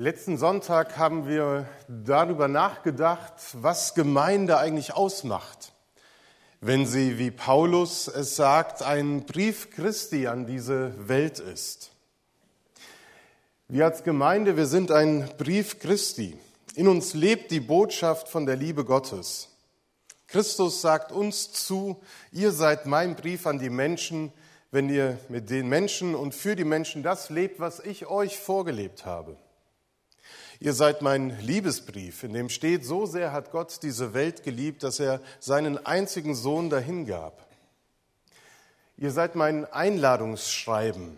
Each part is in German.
Letzten Sonntag haben wir darüber nachgedacht, was Gemeinde eigentlich ausmacht, wenn sie, wie Paulus es sagt, ein Brief Christi an diese Welt ist. Wir als Gemeinde, wir sind ein Brief Christi. In uns lebt die Botschaft von der Liebe Gottes. Christus sagt uns zu, ihr seid mein Brief an die Menschen, wenn ihr mit den Menschen und für die Menschen das lebt, was ich euch vorgelebt habe. Ihr seid mein Liebesbrief, in dem steht, so sehr hat Gott diese Welt geliebt, dass er seinen einzigen Sohn dahingab. Ihr seid mein Einladungsschreiben,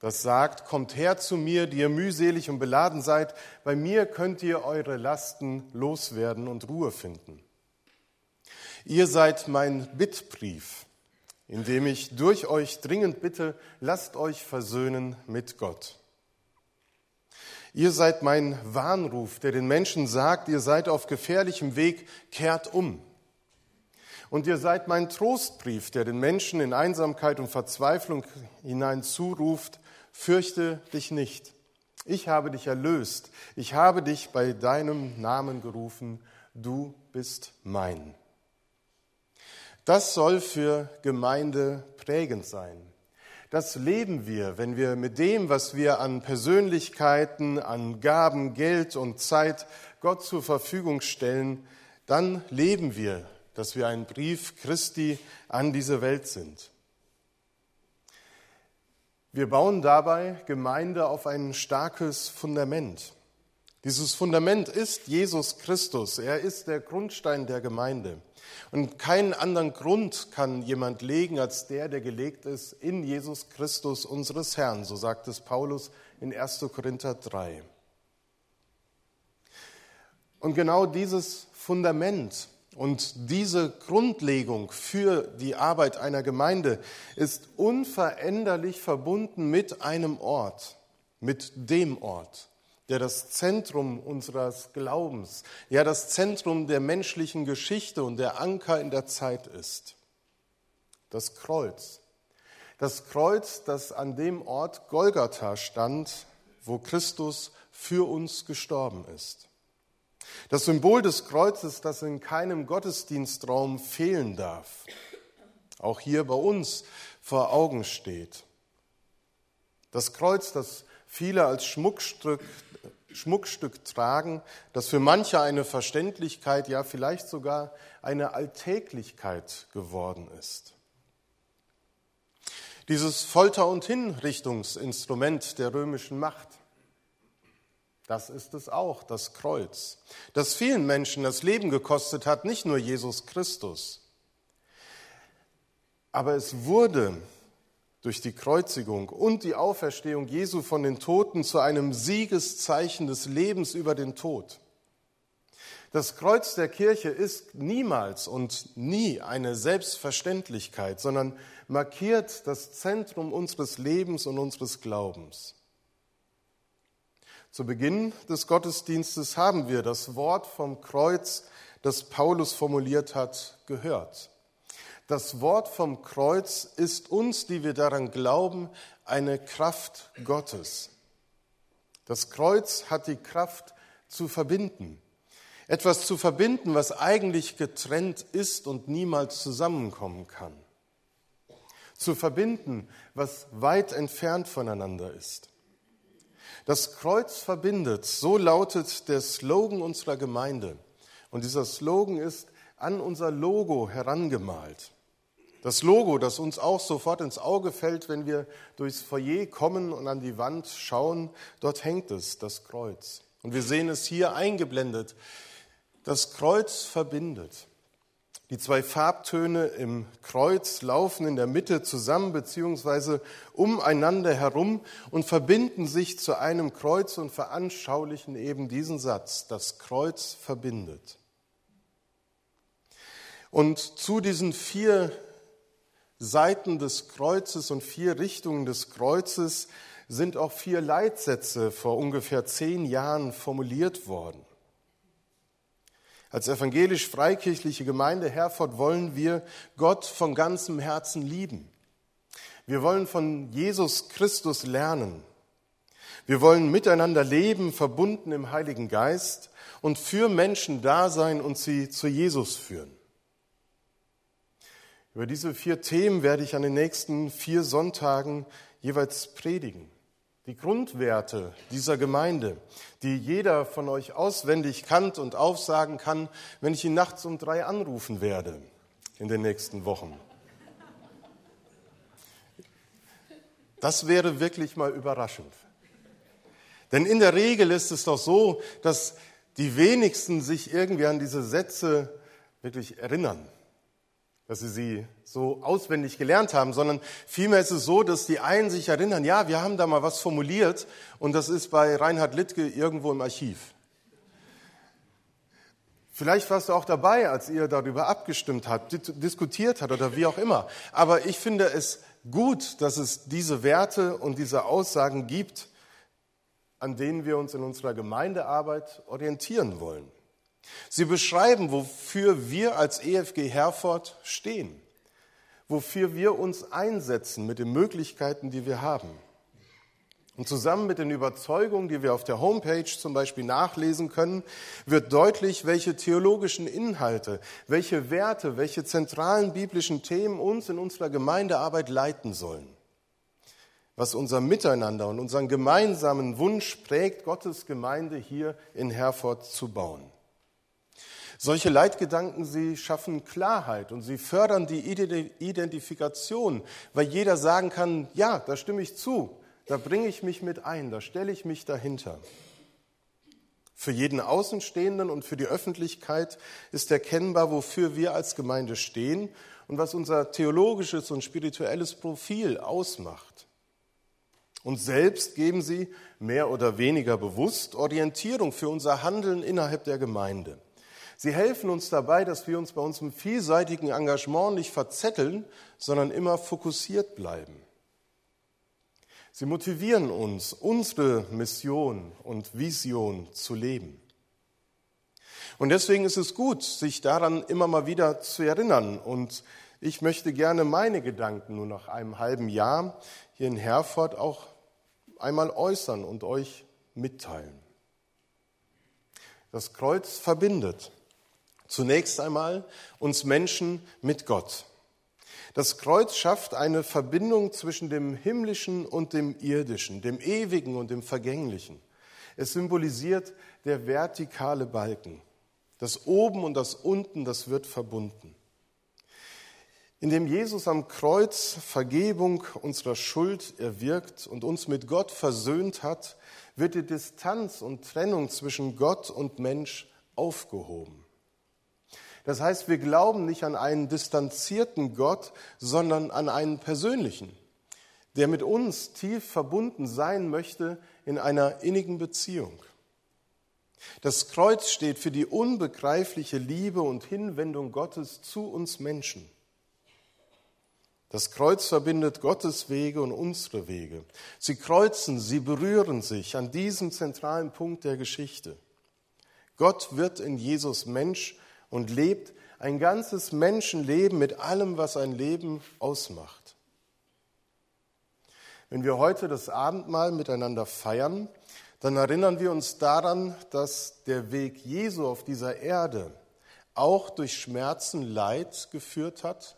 das sagt, kommt her zu mir, die ihr mühselig und beladen seid, bei mir könnt ihr eure Lasten loswerden und Ruhe finden. Ihr seid mein Bittbrief, in dem ich durch euch dringend bitte, lasst euch versöhnen mit Gott. Ihr seid mein Warnruf, der den Menschen sagt, ihr seid auf gefährlichem Weg, kehrt um. Und ihr seid mein Trostbrief, der den Menschen in Einsamkeit und Verzweiflung hinein zuruft, fürchte dich nicht. Ich habe dich erlöst. Ich habe dich bei deinem Namen gerufen. Du bist mein. Das soll für Gemeinde prägend sein. Das leben wir, wenn wir mit dem, was wir an Persönlichkeiten, an Gaben, Geld und Zeit Gott zur Verfügung stellen, dann leben wir, dass wir ein Brief Christi an diese Welt sind. Wir bauen dabei Gemeinde auf ein starkes Fundament. Dieses Fundament ist Jesus Christus. Er ist der Grundstein der Gemeinde. Und keinen anderen Grund kann jemand legen als der, der gelegt ist in Jesus Christus unseres Herrn, so sagt es Paulus in 1. Korinther 3. Und genau dieses Fundament und diese Grundlegung für die Arbeit einer Gemeinde ist unveränderlich verbunden mit einem Ort, mit dem Ort der das Zentrum unseres Glaubens, ja das Zentrum der menschlichen Geschichte und der Anker in der Zeit ist. Das Kreuz. Das Kreuz, das an dem Ort Golgatha stand, wo Christus für uns gestorben ist. Das Symbol des Kreuzes, das in keinem Gottesdienstraum fehlen darf, auch hier bei uns vor Augen steht. Das Kreuz, das viele als Schmuckstück Schmuckstück tragen, das für manche eine Verständlichkeit, ja vielleicht sogar eine Alltäglichkeit geworden ist. Dieses Folter- und Hinrichtungsinstrument der römischen Macht, das ist es auch, das Kreuz, das vielen Menschen das Leben gekostet hat, nicht nur Jesus Christus. Aber es wurde durch die Kreuzigung und die Auferstehung Jesu von den Toten zu einem Siegeszeichen des Lebens über den Tod. Das Kreuz der Kirche ist niemals und nie eine Selbstverständlichkeit, sondern markiert das Zentrum unseres Lebens und unseres Glaubens. Zu Beginn des Gottesdienstes haben wir das Wort vom Kreuz, das Paulus formuliert hat, gehört. Das Wort vom Kreuz ist uns, die wir daran glauben, eine Kraft Gottes. Das Kreuz hat die Kraft zu verbinden. Etwas zu verbinden, was eigentlich getrennt ist und niemals zusammenkommen kann. Zu verbinden, was weit entfernt voneinander ist. Das Kreuz verbindet, so lautet der Slogan unserer Gemeinde. Und dieser Slogan ist an unser Logo herangemalt. Das Logo, das uns auch sofort ins Auge fällt, wenn wir durchs Foyer kommen und an die Wand schauen, dort hängt es, das Kreuz. Und wir sehen es hier eingeblendet. Das Kreuz verbindet. Die zwei Farbtöne im Kreuz laufen in der Mitte zusammen bzw. umeinander herum und verbinden sich zu einem Kreuz und veranschaulichen eben diesen Satz. Das Kreuz verbindet. Und zu diesen vier Seiten des Kreuzes und vier Richtungen des Kreuzes sind auch vier Leitsätze vor ungefähr zehn Jahren formuliert worden. Als evangelisch-freikirchliche Gemeinde Herford wollen wir Gott von ganzem Herzen lieben. Wir wollen von Jesus Christus lernen. Wir wollen miteinander leben, verbunden im Heiligen Geist und für Menschen da sein und sie zu Jesus führen. Über diese vier Themen werde ich an den nächsten vier Sonntagen jeweils predigen. Die Grundwerte dieser Gemeinde, die jeder von euch auswendig kannt und aufsagen kann, wenn ich ihn nachts um drei anrufen werde in den nächsten Wochen. Das wäre wirklich mal überraschend. Denn in der Regel ist es doch so, dass die wenigsten sich irgendwie an diese Sätze wirklich erinnern, dass sie sie so auswendig gelernt haben, sondern vielmehr ist es so, dass die einen sich erinnern, ja, wir haben da mal was formuliert und das ist bei Reinhard Littke irgendwo im Archiv. Vielleicht warst du auch dabei, als ihr darüber abgestimmt habt, diskutiert habt oder wie auch immer. Aber ich finde es gut, dass es diese Werte und diese Aussagen gibt, an denen wir uns in unserer Gemeindearbeit orientieren wollen. Sie beschreiben, wofür wir als EFG Herford stehen, wofür wir uns einsetzen mit den Möglichkeiten, die wir haben. Und zusammen mit den Überzeugungen, die wir auf der Homepage zum Beispiel nachlesen können, wird deutlich, welche theologischen Inhalte, welche Werte, welche zentralen biblischen Themen uns in unserer Gemeindearbeit leiten sollen was unser Miteinander und unseren gemeinsamen Wunsch prägt, Gottes Gemeinde hier in Herford zu bauen. Solche Leitgedanken, sie schaffen Klarheit und sie fördern die Identifikation, weil jeder sagen kann, ja, da stimme ich zu, da bringe ich mich mit ein, da stelle ich mich dahinter. Für jeden Außenstehenden und für die Öffentlichkeit ist erkennbar, wofür wir als Gemeinde stehen und was unser theologisches und spirituelles Profil ausmacht. Und selbst geben sie mehr oder weniger bewusst Orientierung für unser Handeln innerhalb der Gemeinde. Sie helfen uns dabei, dass wir uns bei unserem vielseitigen Engagement nicht verzetteln, sondern immer fokussiert bleiben. Sie motivieren uns, unsere Mission und Vision zu leben. Und deswegen ist es gut, sich daran immer mal wieder zu erinnern. Und ich möchte gerne meine Gedanken nur nach einem halben Jahr hier in Herford auch einmal äußern und euch mitteilen. Das Kreuz verbindet zunächst einmal uns Menschen mit Gott. Das Kreuz schafft eine Verbindung zwischen dem Himmlischen und dem Irdischen, dem Ewigen und dem Vergänglichen. Es symbolisiert der vertikale Balken. Das Oben und das Unten, das wird verbunden. Indem Jesus am Kreuz Vergebung unserer Schuld erwirkt und uns mit Gott versöhnt hat, wird die Distanz und Trennung zwischen Gott und Mensch aufgehoben. Das heißt, wir glauben nicht an einen distanzierten Gott, sondern an einen persönlichen, der mit uns tief verbunden sein möchte in einer innigen Beziehung. Das Kreuz steht für die unbegreifliche Liebe und Hinwendung Gottes zu uns Menschen. Das Kreuz verbindet Gottes Wege und unsere Wege. Sie kreuzen, sie berühren sich an diesem zentralen Punkt der Geschichte. Gott wird in Jesus Mensch und lebt ein ganzes Menschenleben mit allem, was ein Leben ausmacht. Wenn wir heute das Abendmahl miteinander feiern, dann erinnern wir uns daran, dass der Weg Jesu auf dieser Erde auch durch Schmerzen, Leid geführt hat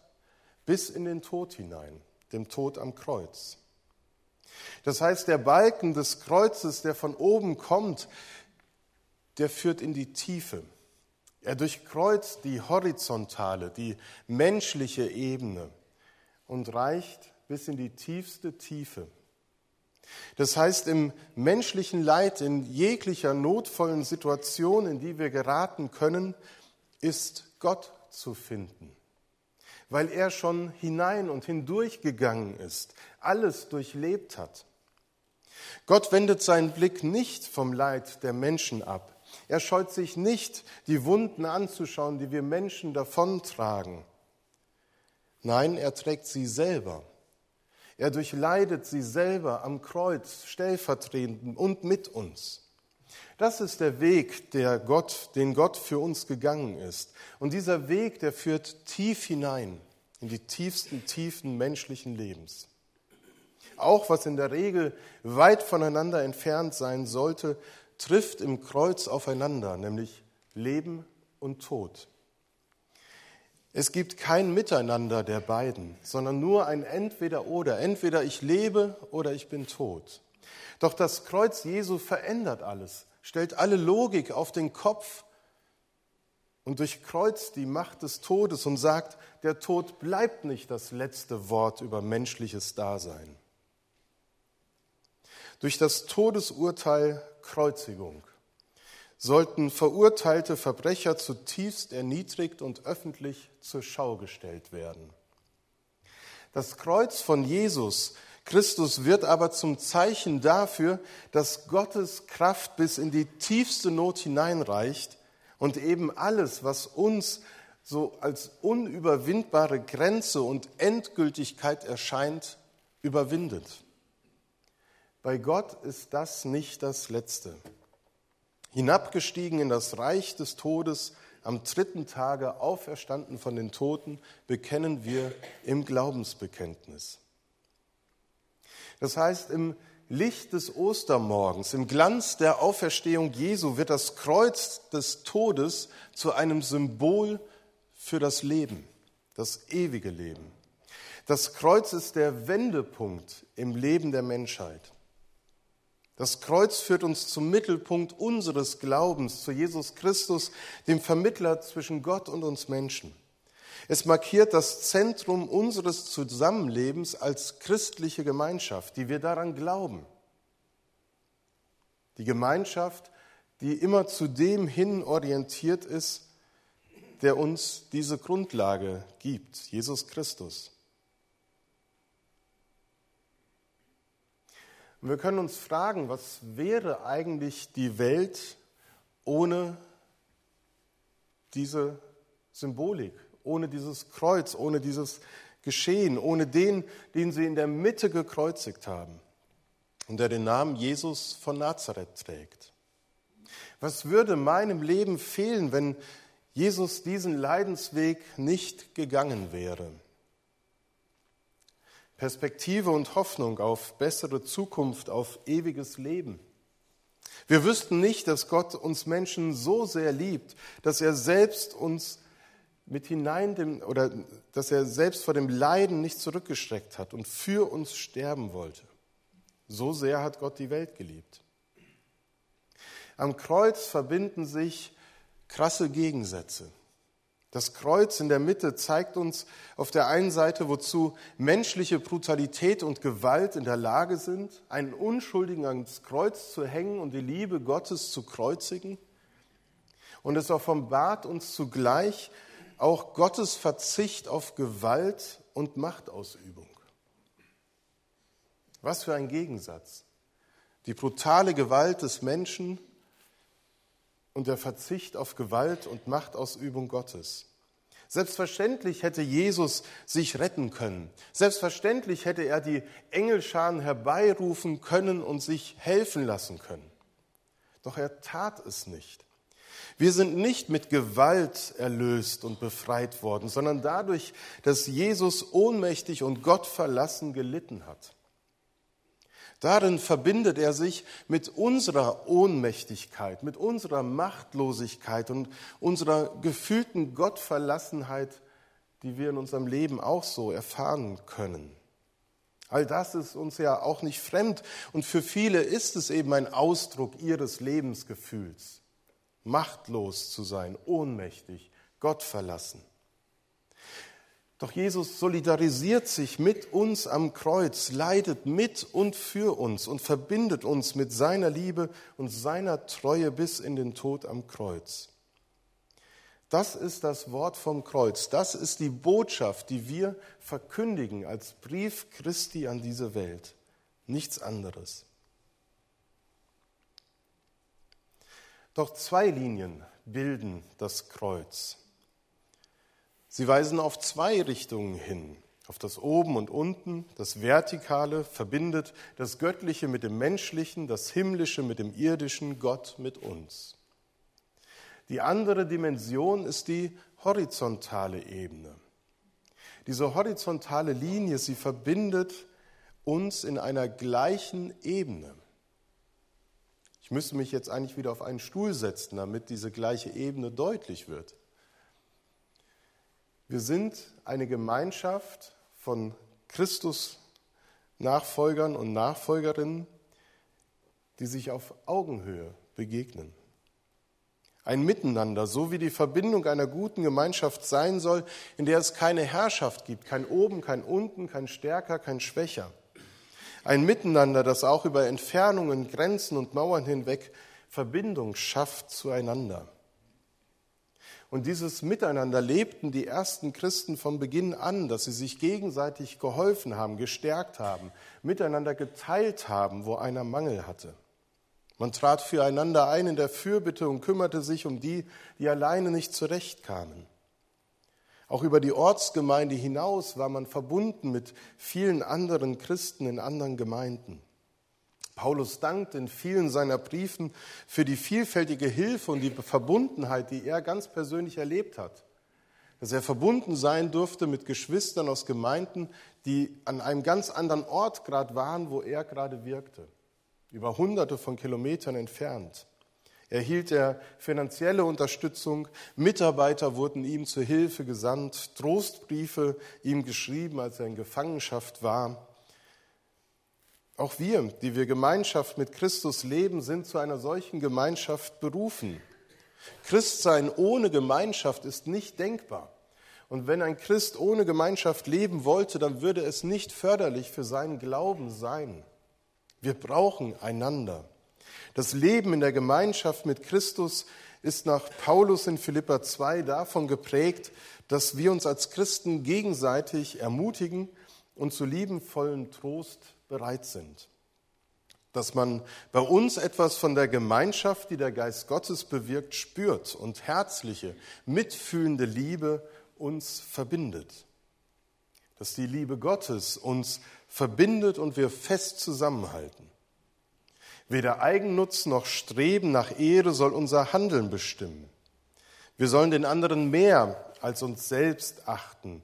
bis in den Tod hinein, dem Tod am Kreuz. Das heißt, der Balken des Kreuzes, der von oben kommt, der führt in die Tiefe. Er durchkreuzt die horizontale, die menschliche Ebene und reicht bis in die tiefste Tiefe. Das heißt, im menschlichen Leid, in jeglicher notvollen Situation, in die wir geraten können, ist Gott zu finden weil er schon hinein und hindurchgegangen ist, alles durchlebt hat. Gott wendet seinen Blick nicht vom Leid der Menschen ab. Er scheut sich nicht, die Wunden anzuschauen, die wir Menschen davontragen. Nein, er trägt sie selber. Er durchleidet sie selber am Kreuz, stellvertretend und mit uns. Das ist der Weg, der Gott, den Gott für uns gegangen ist. Und dieser Weg, der führt tief hinein in die tiefsten Tiefen menschlichen Lebens. Auch was in der Regel weit voneinander entfernt sein sollte, trifft im Kreuz aufeinander, nämlich Leben und Tod. Es gibt kein Miteinander der beiden, sondern nur ein Entweder oder. Entweder ich lebe oder ich bin tot. Doch das Kreuz Jesu verändert alles, stellt alle Logik auf den Kopf und durchkreuzt die Macht des Todes und sagt, der Tod bleibt nicht das letzte Wort über menschliches Dasein. Durch das Todesurteil Kreuzigung sollten verurteilte Verbrecher zutiefst erniedrigt und öffentlich zur Schau gestellt werden. Das Kreuz von Jesus Christus wird aber zum Zeichen dafür, dass Gottes Kraft bis in die tiefste Not hineinreicht und eben alles, was uns so als unüberwindbare Grenze und Endgültigkeit erscheint, überwindet. Bei Gott ist das nicht das Letzte. Hinabgestiegen in das Reich des Todes, am dritten Tage auferstanden von den Toten, bekennen wir im Glaubensbekenntnis. Das heißt, im Licht des Ostermorgens, im Glanz der Auferstehung Jesu wird das Kreuz des Todes zu einem Symbol für das Leben, das ewige Leben. Das Kreuz ist der Wendepunkt im Leben der Menschheit. Das Kreuz führt uns zum Mittelpunkt unseres Glaubens, zu Jesus Christus, dem Vermittler zwischen Gott und uns Menschen. Es markiert das Zentrum unseres Zusammenlebens als christliche Gemeinschaft, die wir daran glauben. Die Gemeinschaft, die immer zu dem hin orientiert ist, der uns diese Grundlage gibt, Jesus Christus. Und wir können uns fragen, was wäre eigentlich die Welt ohne diese Symbolik, ohne dieses Kreuz, ohne dieses Geschehen, ohne den, den sie in der Mitte gekreuzigt haben und der den Namen Jesus von Nazareth trägt. Was würde meinem Leben fehlen, wenn Jesus diesen Leidensweg nicht gegangen wäre? Perspektive und Hoffnung auf bessere Zukunft, auf ewiges Leben. Wir wüssten nicht, dass Gott uns Menschen so sehr liebt, dass er selbst uns mit hinein dem, oder dass er selbst vor dem Leiden nicht zurückgestreckt hat und für uns sterben wollte. So sehr hat Gott die Welt geliebt. Am Kreuz verbinden sich krasse Gegensätze. Das Kreuz in der Mitte zeigt uns auf der einen Seite, wozu menschliche Brutalität und Gewalt in der Lage sind, einen Unschuldigen ans Kreuz zu hängen und die Liebe Gottes zu kreuzigen. Und es offenbart uns zugleich auch Gottes Verzicht auf Gewalt und Machtausübung. Was für ein Gegensatz. Die brutale Gewalt des Menschen und der Verzicht auf Gewalt und Machtausübung Gottes. Selbstverständlich hätte Jesus sich retten können. Selbstverständlich hätte er die Engelscharen herbeirufen können und sich helfen lassen können. Doch er tat es nicht. Wir sind nicht mit Gewalt erlöst und befreit worden, sondern dadurch, dass Jesus ohnmächtig und Gott verlassen gelitten hat. Darin verbindet er sich mit unserer Ohnmächtigkeit, mit unserer Machtlosigkeit und unserer gefühlten Gottverlassenheit, die wir in unserem Leben auch so erfahren können. All das ist uns ja auch nicht fremd und für viele ist es eben ein Ausdruck ihres Lebensgefühls, machtlos zu sein, ohnmächtig, Gottverlassen. Doch Jesus solidarisiert sich mit uns am Kreuz, leidet mit und für uns und verbindet uns mit seiner Liebe und seiner Treue bis in den Tod am Kreuz. Das ist das Wort vom Kreuz. Das ist die Botschaft, die wir verkündigen als Brief Christi an diese Welt. Nichts anderes. Doch zwei Linien bilden das Kreuz. Sie weisen auf zwei Richtungen hin. Auf das Oben und Unten, das Vertikale verbindet das Göttliche mit dem Menschlichen, das Himmlische mit dem Irdischen, Gott mit uns. Die andere Dimension ist die horizontale Ebene. Diese horizontale Linie, sie verbindet uns in einer gleichen Ebene. Ich müsste mich jetzt eigentlich wieder auf einen Stuhl setzen, damit diese gleiche Ebene deutlich wird. Wir sind eine Gemeinschaft von Christus Nachfolgern und Nachfolgerinnen, die sich auf Augenhöhe begegnen. Ein Miteinander, so wie die Verbindung einer guten Gemeinschaft sein soll, in der es keine Herrschaft gibt, kein Oben, kein Unten, kein Stärker, kein Schwächer. Ein Miteinander, das auch über Entfernungen, Grenzen und Mauern hinweg Verbindung schafft zueinander. Und dieses Miteinander lebten die ersten Christen von Beginn an, dass sie sich gegenseitig geholfen haben, gestärkt haben, miteinander geteilt haben, wo einer Mangel hatte. Man trat füreinander ein in der Fürbitte und kümmerte sich um die, die alleine nicht zurechtkamen. Auch über die Ortsgemeinde hinaus war man verbunden mit vielen anderen Christen in anderen Gemeinden. Paulus dankt in vielen seiner Briefen für die vielfältige Hilfe und die Verbundenheit, die er ganz persönlich erlebt hat. Dass er verbunden sein durfte mit Geschwistern aus Gemeinden, die an einem ganz anderen Ort gerade waren, wo er gerade wirkte über hunderte von Kilometern entfernt. Erhielt er finanzielle Unterstützung, Mitarbeiter wurden ihm zur Hilfe gesandt, Trostbriefe ihm geschrieben, als er in Gefangenschaft war. Auch wir, die wir Gemeinschaft mit Christus leben, sind zu einer solchen Gemeinschaft berufen. Christsein ohne Gemeinschaft ist nicht denkbar. Und wenn ein Christ ohne Gemeinschaft leben wollte, dann würde es nicht förderlich für seinen Glauben sein. Wir brauchen einander. Das Leben in der Gemeinschaft mit Christus ist nach Paulus in Philippa 2 davon geprägt, dass wir uns als Christen gegenseitig ermutigen und zu liebenvollem Trost bereit sind. Dass man bei uns etwas von der Gemeinschaft, die der Geist Gottes bewirkt, spürt und herzliche, mitfühlende Liebe uns verbindet. Dass die Liebe Gottes uns verbindet und wir fest zusammenhalten. Weder Eigennutz noch Streben nach Ehre soll unser Handeln bestimmen. Wir sollen den anderen mehr als uns selbst achten,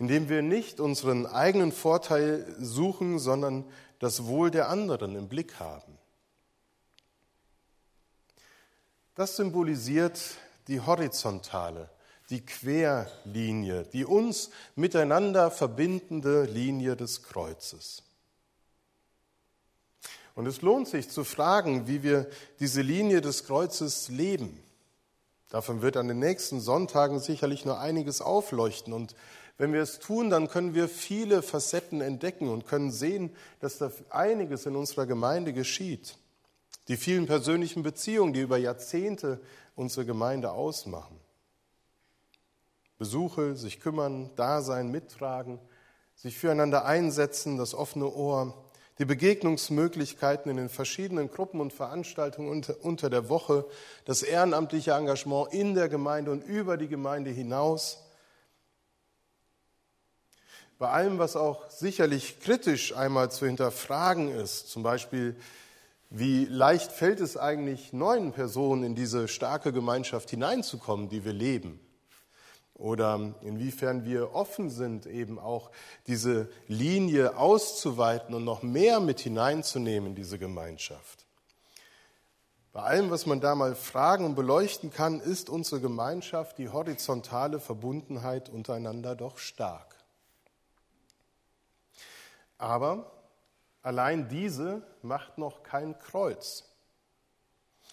indem wir nicht unseren eigenen Vorteil suchen, sondern das Wohl der anderen im Blick haben. Das symbolisiert die horizontale, die Querlinie, die uns miteinander verbindende Linie des Kreuzes. Und es lohnt sich zu fragen, wie wir diese Linie des Kreuzes leben. Davon wird an den nächsten Sonntagen sicherlich nur einiges aufleuchten. Und wenn wir es tun, dann können wir viele Facetten entdecken und können sehen, dass da einiges in unserer Gemeinde geschieht. Die vielen persönlichen Beziehungen, die über Jahrzehnte unsere Gemeinde ausmachen. Besuche, sich kümmern, da sein, mittragen, sich füreinander einsetzen, das offene Ohr, die Begegnungsmöglichkeiten in den verschiedenen Gruppen und Veranstaltungen unter der Woche, das ehrenamtliche Engagement in der Gemeinde und über die Gemeinde hinaus. Bei allem, was auch sicherlich kritisch einmal zu hinterfragen ist, zum Beispiel, wie leicht fällt es eigentlich neuen Personen in diese starke Gemeinschaft hineinzukommen, die wir leben? oder inwiefern wir offen sind, eben auch diese Linie auszuweiten und noch mehr mit hineinzunehmen in diese Gemeinschaft. Bei allem, was man da mal fragen und beleuchten kann, ist unsere Gemeinschaft, die horizontale Verbundenheit untereinander doch stark. Aber allein diese macht noch kein Kreuz.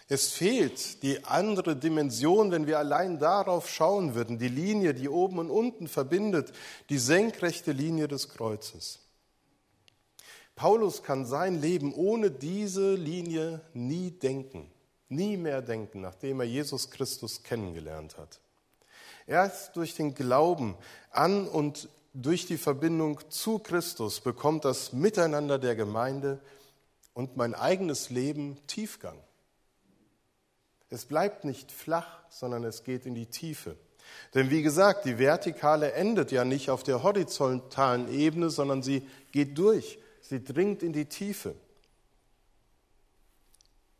Es fehlt die andere Dimension, wenn wir allein darauf schauen würden, die Linie, die oben und unten verbindet, die senkrechte Linie des Kreuzes. Paulus kann sein Leben ohne diese Linie nie denken, nie mehr denken, nachdem er Jesus Christus kennengelernt hat. Erst durch den Glauben an und durch die Verbindung zu Christus bekommt das Miteinander der Gemeinde und mein eigenes Leben Tiefgang. Es bleibt nicht flach, sondern es geht in die Tiefe. Denn wie gesagt, die Vertikale endet ja nicht auf der horizontalen Ebene, sondern sie geht durch, sie dringt in die Tiefe.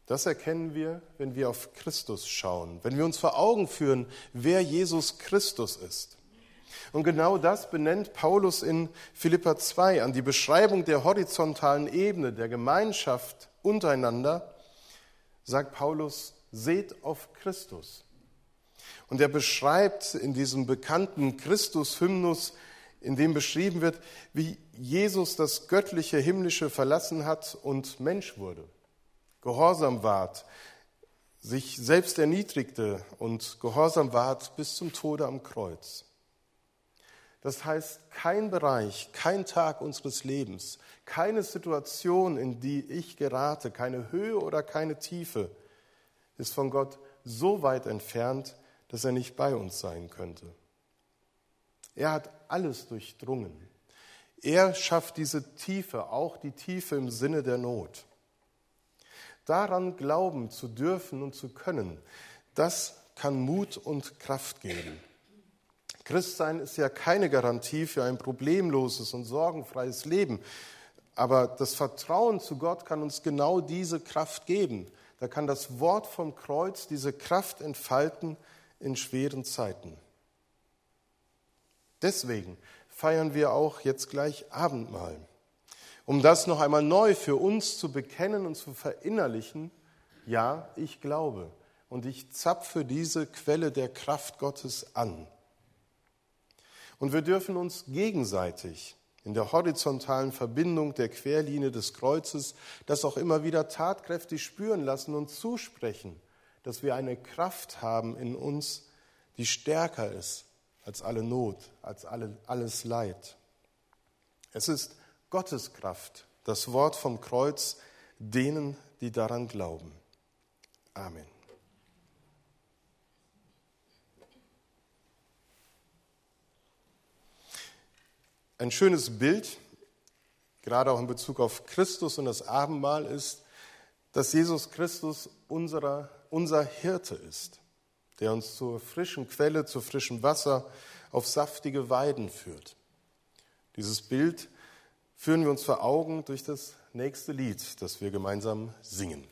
Das erkennen wir, wenn wir auf Christus schauen, wenn wir uns vor Augen führen, wer Jesus Christus ist. Und genau das benennt Paulus in Philippa 2 an die Beschreibung der horizontalen Ebene der Gemeinschaft untereinander, sagt Paulus, seht auf Christus. Und er beschreibt in diesem bekannten Christus-Hymnus, in dem beschrieben wird, wie Jesus das göttliche Himmlische verlassen hat und Mensch wurde, gehorsam ward, sich selbst erniedrigte und gehorsam ward bis zum Tode am Kreuz. Das heißt, kein Bereich, kein Tag unseres Lebens, keine Situation, in die ich gerate, keine Höhe oder keine Tiefe, ist von Gott so weit entfernt, dass er nicht bei uns sein könnte. Er hat alles durchdrungen. Er schafft diese Tiefe, auch die Tiefe im Sinne der Not. Daran glauben zu dürfen und zu können, das kann Mut und Kraft geben. Christsein ist ja keine Garantie für ein problemloses und sorgenfreies Leben, aber das Vertrauen zu Gott kann uns genau diese Kraft geben. Da kann das Wort vom Kreuz diese Kraft entfalten in schweren Zeiten. Deswegen feiern wir auch jetzt gleich Abendmahl, um das noch einmal neu für uns zu bekennen und zu verinnerlichen. Ja, ich glaube und ich zapfe diese Quelle der Kraft Gottes an. Und wir dürfen uns gegenseitig in der horizontalen Verbindung der Querlinie des Kreuzes das auch immer wieder tatkräftig spüren lassen und zusprechen, dass wir eine Kraft haben in uns, die stärker ist als alle Not, als alle, alles Leid. Es ist Gottes Kraft, das Wort vom Kreuz, denen, die daran glauben. Amen. Ein schönes Bild, gerade auch in Bezug auf Christus und das Abendmahl, ist, dass Jesus Christus unserer, unser Hirte ist der uns zur frischen Quelle, zu frischem Wasser, auf saftige Weiden führt. Dieses Bild führen wir uns vor Augen durch das nächste Lied, das wir gemeinsam singen.